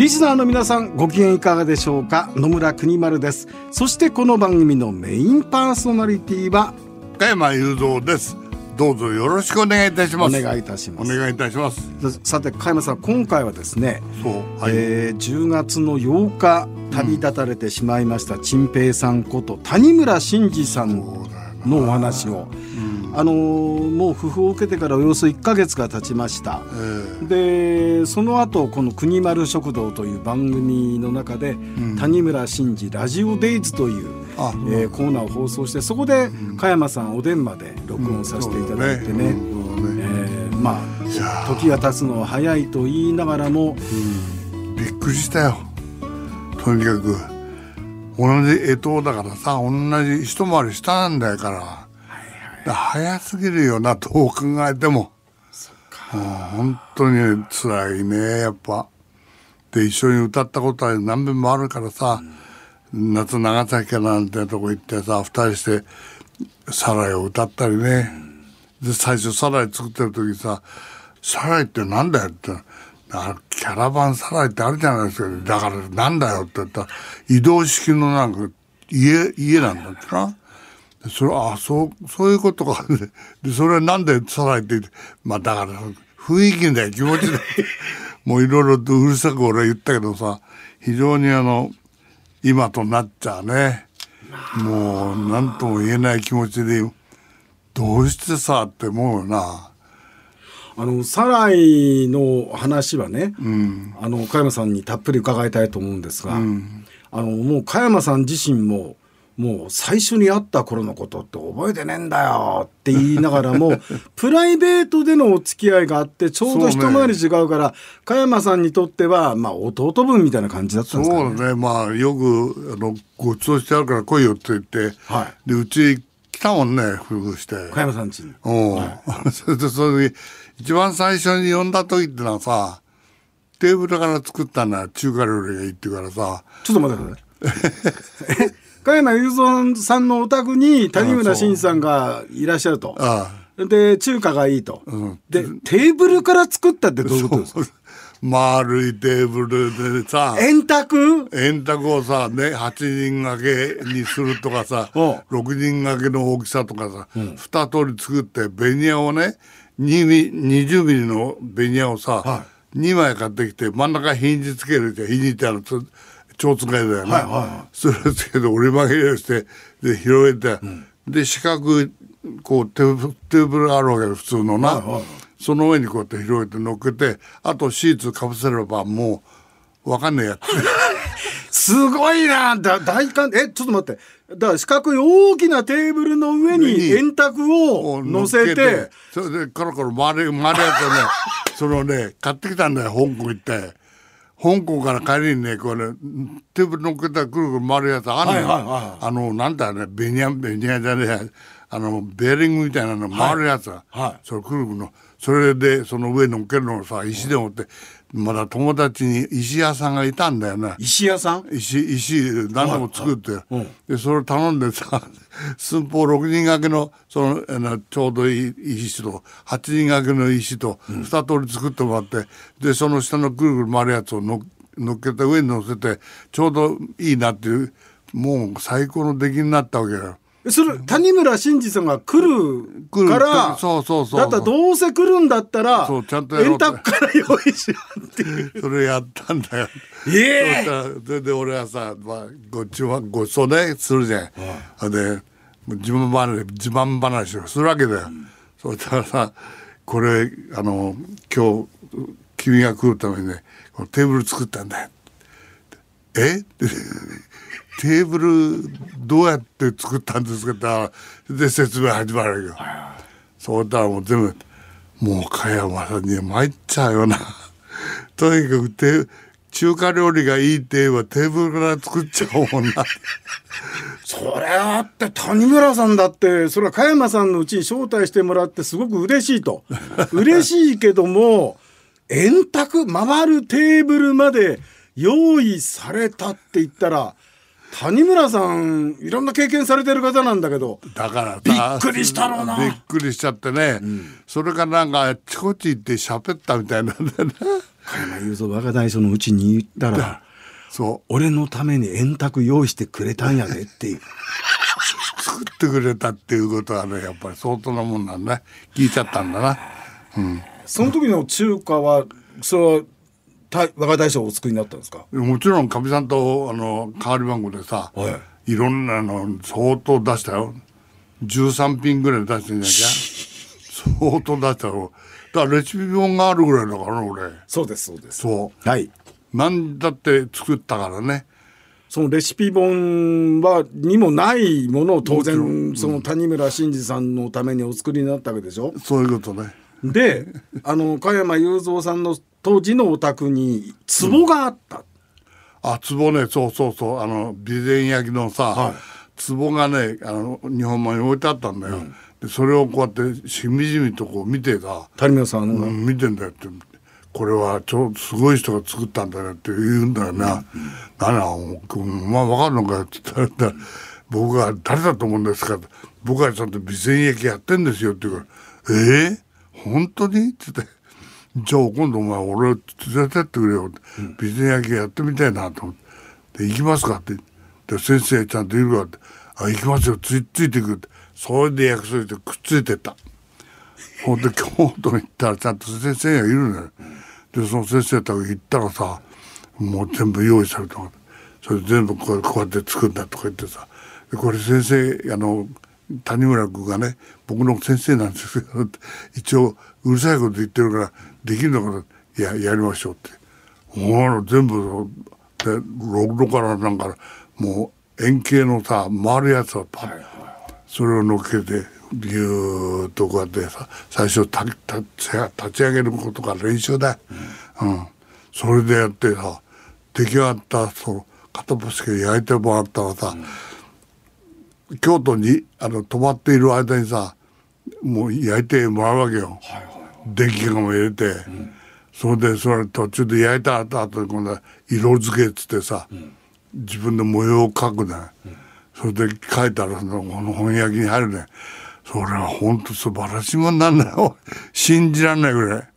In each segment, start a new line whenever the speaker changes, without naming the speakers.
リスナーの皆さんご機嫌いかがでしょうか？野村国丸です。そしてこの番組のメインパーソナリティは
加山雄三です。どうぞよろしくお願いいたします。
お願いいたします。
お願いいたします。
さて加山さん今回はですね、
そうはい、
えー10月の8日旅立たれてしまいました陳平さんこと谷村新司さんのお話を、あのーもう訃報を受けてからおよそ1ヶ月が経ちました。
えー
でその後この「国丸食堂」という番組の中で、谷村新司ラジオデイズという、
あ
えーコーナーを放送してそこで加山さんおでんまで録音させていただいてね,、えーまあ時が経つのは早いと言いながらも、
びっくりしたよ。とにかく。同じ干支だからさ同じ一回り下なんだよから,、早すぎるよなどう考えても。本当に辛いねやっぱ。で一緒に歌ったことは何遍もあるからさ、夏長崎かなんてとこ行ってさ二人して「サライ」を歌ったりね、で最初サライ作ってる時さ「サライってなんだよ」って。あキャラバンサライってあるじゃないですか。だからなんだよって言った。ら移動式のなんか家家なんだってな。でそれあそうそういうことか。ででそれはなんでサライって言ってまあだから雰囲気だよ気持ちで もういろいろとうるさく俺は言ったけどさ非常にあの今となっちゃうねもう何とも言えない気持ちでどうしてさって思うよな。
あのサライの話はね、あの加山さんにたっぷり伺いたいと思うんですが、あのもう加山さん自身ももう最初に会った頃のことって覚えてねえんだよって言いながらも プライベートでのお付き合いがあってちょうど一回り違うから加山さんにとってはまあ弟分みたいな感じだったんですかね。
そうだねまあよくあのごちそうしてあるから来いよって言って、
はい
でうち来たもんね夫婦して。
加山さん家に。
うん、それでそれで一番最初に呼んだ時ってのはさテーブルから作ったのは中華料理がいいって言うからさ
ちょっと待ってください。え加山雄三さんのお宅に谷村新司さんがいらっしゃると。
あ
で中華がいいと、
ん。
でテーブルから作ったってどういうことですか？
丸いテーブルでさ。
円卓？
円卓をさね8人掛けにするとかさ
おう。
6人掛けの大きさとかさ、2通り作ってベニヤをね2ミ20ミリのベニヤをさ、
は
2枚買ってきて真ん中ヒンジつけるじゃんヒンジってあ蝶使いだよね、
はいはい。は
それをつけて折り曲げをしてで広げて、で四角いこうテーブルテーブルがあるわけよ普通のな、
はいはい。
その上にこうやって広げて乗っけてあとシーツかぶせればもうわかんねえやつ。
すごいなだ大観えちょっと待って。だから四角い大きなテーブルの上に
上に。
円卓を乗せて。
それでコロコロ回る回るやつをね そのね買ってきたんだよ香港行って香港から帰りにねこれテーブル乗っけたらくるくる回るやつあんのよ、
はいはいはい
あのなんだよねベニヤベニヤじゃねえあのベーリングみたいなの回るやつ、
はい
それくるくるの。それでその上乗っけるのをさ石で持って、まだ友達に石屋さんがいたんだよね。
石屋さん？
石石何でも作って、
はいはい。
でそれ頼んでさ 寸法6人掛けのそのあのちょうどいい石と8人掛けの石と2通り作ってもらって、でその下のぐるぐる回るやつをの乗っけて上に乗せてちょうどいいなっていうもう最高の出来になったわけよ。
えそれ谷村新司さんが来るから
そうそうそう
だったらどうせ来るんだったら
そうちゃんと
円卓から用意しようっていう
それやったんだよ。
え
そ
え
したらそれで俺はさ、まあ、ごちはごちそうねするじゃん。でもう自慢話自慢話をするわけだよ。そしたらさこれあの今日君が来るためにねこのテーブル作ったんだよ。え？ってテーブルどうやって作ったんですかってで説明始まるよ。そうしたらもう全部もう加山さんには参っちゃうよな。とにかくテ中華料理がいいって言えばテーブルから作っちゃおうもんな。
それあって谷村さんだってそれは加山さんのうちに招待してもらってすごく嬉しいと 嬉しいけども円卓回るテーブルまで用意されたって言ったら谷村さんいろんな経験されてる方なんだけど
だからさ
びっくりしたろうな。
びっくりしちゃってね、それからなんかあっちこっち行って喋ったみたいなんだよね。
加山雄三若大将のうちに行ったら
そう。
俺のために円卓用意してくれたんやでっていう。
作ってくれたっていうことはねやっぱり相当なもんなんだ聞いちゃったんだな。
その時の中華はそれはた若大将お作りになったんですか？
もちろんかみさんとあの代わり番号でさ、、
はい。
ろんなの相当出したよ。13品ぐらい出してんじゃなきゃ。相当出したよ。だからレシピ本があるぐらいだからね俺。
そうですそうです。
そ
はい。
うなんだって作ったからね。
そのレシピ本はにもないものを当然その谷村新司さんのためにお作りになったわけでしょ？
そういうことね。
で、あの加山雄三さんの当時のお宅に壺があった。
あ壺ね。そうそうそう。あの備前焼きのさ、
は
壺がねあの日本間に置いてあったんだよ、でそれをこうやってしみじみとこう見てさ、
谷村さんが、
うん、見てんだよって。これはちょすごい人が作ったんだよって言うんだよな「何だおまあ分かるのかよ」って言ったら「僕は誰だと思うんですか?」僕はちゃんと備前焼きやってんですよ」って言うから「えー、本当に?」って言って「じゃあ今度お前俺連れてってくれよ」って「備前焼きやってみたいな」と思って「行きますか?」って。で先生ちゃんといるかって「あ行きますよ。ついついてくる」って。それで約束してくっついてった。ほんで 京都に行ったらちゃんと先生がいるのよ。でその先生と行ったらさもう全部用意されたそれ全部こうこうやって作るんだとか言ってさ。これ先生あの谷村君がね僕の先生なんですけど一応うるさいこと言ってるからできるのかないややりましょうって。ほら全部でロッドからなんかもう円形のさ回るやつをパッそれを乗っけてギューッとこうやってさ最初たた立ち上げることが練習だ、うん。それでやってさ出来上がったその片っ端から焼いてもらったらさ、京都にあの泊まっている間にさもう焼いてもらうわけよ、電気がも入れて、それでそれ途中で焼いた後後に今度は色付けっつってさ、自分で模様を描くね、それで書いたらそのこの翻訳に入るね。それは本当素晴らしいもんなんだよ。信じられないぐらい。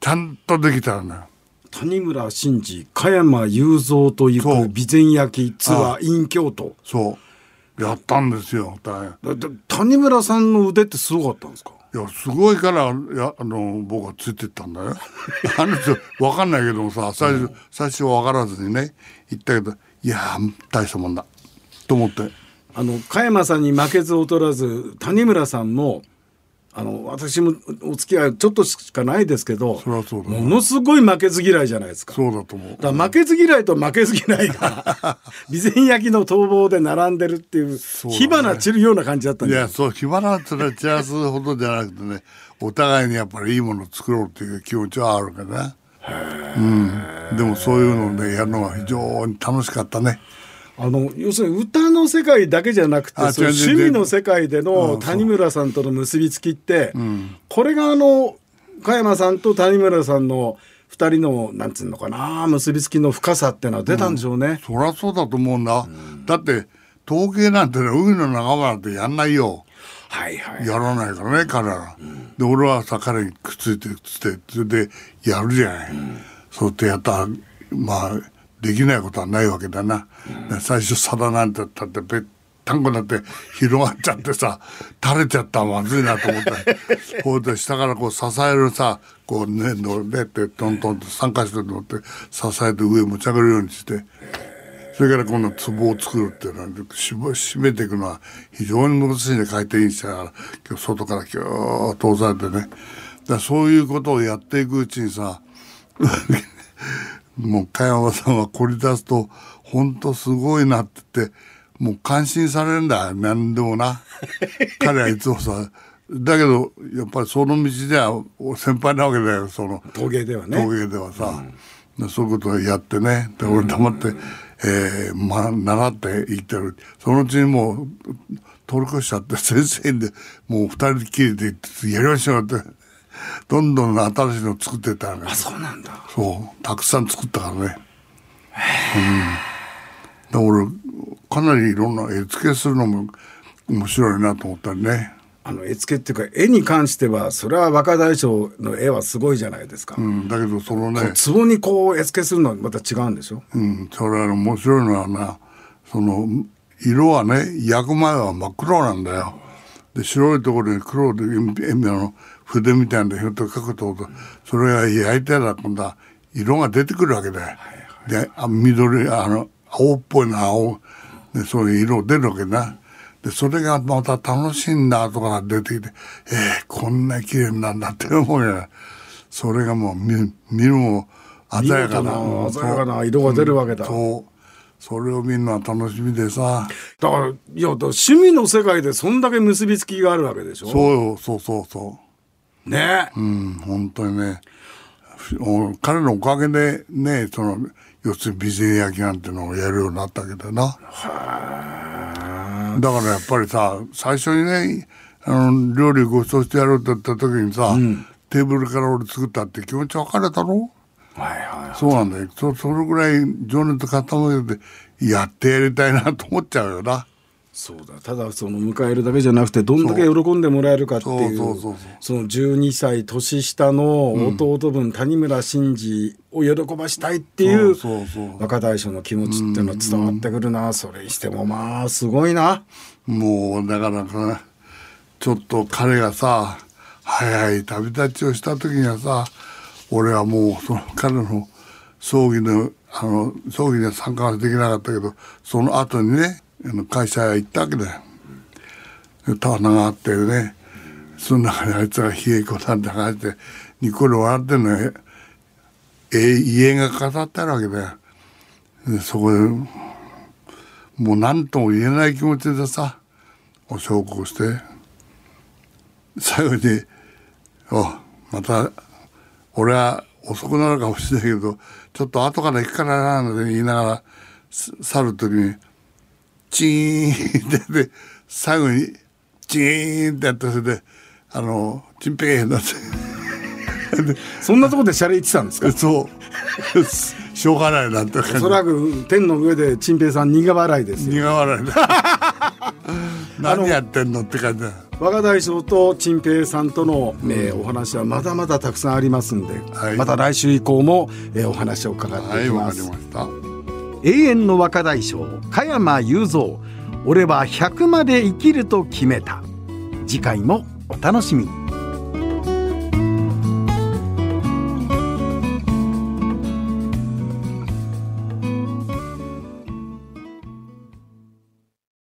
ちゃんとできたんだよ
谷村新司加山雄三と行く備前焼きツアー in 京都
そうやったんですよ。大変。
谷村さんの腕ってすごかったんですか？
いやすごいからやあの僕はついてったんだよ。あの人分かんないけどもさ最初最初分からずにね言ったけどいやー大したもんだと思って。
あの加山さんに負けず劣らず谷村さんもあの私もお付き合いちょっとしかないですけど
そそうだ
ものすごい負けず嫌いじゃないですか。
そうだと思う。
だ負けず嫌いと負けず嫌いが 備前焼きの逃亡で並んでるっていう火花散るような感じだったんで
いやそう暇なそれ散らすほどじゃなくてねお互いにやっぱりいいものを作ろうっていう気持ちはあるからねうん、でもそういうのでやるのは非常に楽しかったね
あの要するに歌の世界だけじゃなくて趣味の世界での谷村さんとの結びつきって、これがあの加山さんと谷村さんの二人のなんつうのかな結びつきの深さっていうのは出たんでしょうね。
そりゃそうだと思うん。だ、だって統計なんてね海の仲間なんてやんないよ。
はいはい。
やらないからね彼ら、で俺はさ彼にくっついてくっついてそれでやるじゃない、そうやってやったらまあできないことはないわけだな、で最初さだなんて言ったってぺったんこになって広がっちゃってさ垂れちゃったらまずいなと思って こうで下からこう支えるさこうねのねってトントンと3箇所で乗って支えて上持ち上げるようにして。それからこの壺を作るっていうのは絞締めていくのは非常に難しいね回転しながら今日外からキューッと押さえてね。だからそういうことをやっていくうちにさ もう加山さんは凝り出すと本当すごいなって言ってもう感心されるんだ。よ何でもな。彼はいつもさだけどやっぱりその道では先輩なわけだよ。その
陶芸ではね。
陶芸ではさ、でそういうことをやってね。で俺黙って、えーまあ、習って行ってる。そのうちにもう通り越しちゃって先生でもう二人きりで行ってやりましょうってどんどん新しいの作ってたね
あそうなんだ。
そう。たくさん作ったからね。うん。で俺かなりいろんな絵付けするのも面白いなと思ったりね。
あの絵付けっていうか絵に関してはそれは若大将の絵はすごいじゃないですか、
うん、だけどそのね、
壺にこう絵付けするのはまた違うんでしょ？
うん、それは面白いのはなその色はね焼く前は真っ黒なんだよ。で白いところに黒で鉛筆の筆みたいなひょっと描くとそれが焼いたら今度は色が出てくるわけだよ、であ緑あの青っぽいの青。でそういう色出るわけなでそれがまた楽しいんだとか出てきてえー、こんな綺麗になんだって思うよ。それがもう見見るも鮮やかな
鮮やかな色が出るわけだ。
そうそれを見るのは楽しみでさ。
だからいや趣味の世界でそんだけ結びつきがあるわけでしょ？
そうよそうそうそ
ね、
ううん本当にね。彼のおかげでねその要するに備前焼きなんてのをやるようになったわけだな。だからやっぱりさ最初にねあの料理ご馳走してやろうって言った時にさ、テーブルから俺作ったって気持ち分かれたろ？
はいはい
そうなんだよ。そそれぐらい情熱傾けてやってやりたいなと思っちゃうよな
そうだ。ただその迎えるだけじゃなくてどんだけ喜んでもらえるかっていう
そ
の12歳年下の弟分、谷村新司を喜ばしたいっていう若大将の気持ちっていうのは伝わってくるな、それにしてもまあすごいな。
もうだからかちょっと彼がさ早い旅立ちをした時にはさ俺はもうその彼の葬儀のあの葬儀には参加はできなかったけどその後にねあの会社へ行ったわけだよ。で棚があってねその中にあいつが冷え込んだ感じでニコリ笑ってんのよえ家が飾ってあるわけだよ。そこでもう何とも言えない気持ちでさお焼香して最後に「おまた俺は遅くなるかもしれないけどちょっと後から行くからな」なんて言いながら去る時にチーンってで最後にチーンってやってそれであのチンペイになって
そんなところでシャレ言ってたんですか？
そう。しょうがないなって感じ。
おそらく天の上で陳平さん苦笑いですよ。
苦笑いで 何やってんのって感じだ。
若大将と陳平さんとの、えーお話はまだまだたくさんありますんで、
はい。
また来週以降も、えーお話を伺って
はいいわかり
きます、
ました
永遠の若大将加山雄三。俺は100まで生きると決めた。次回もお楽しみに。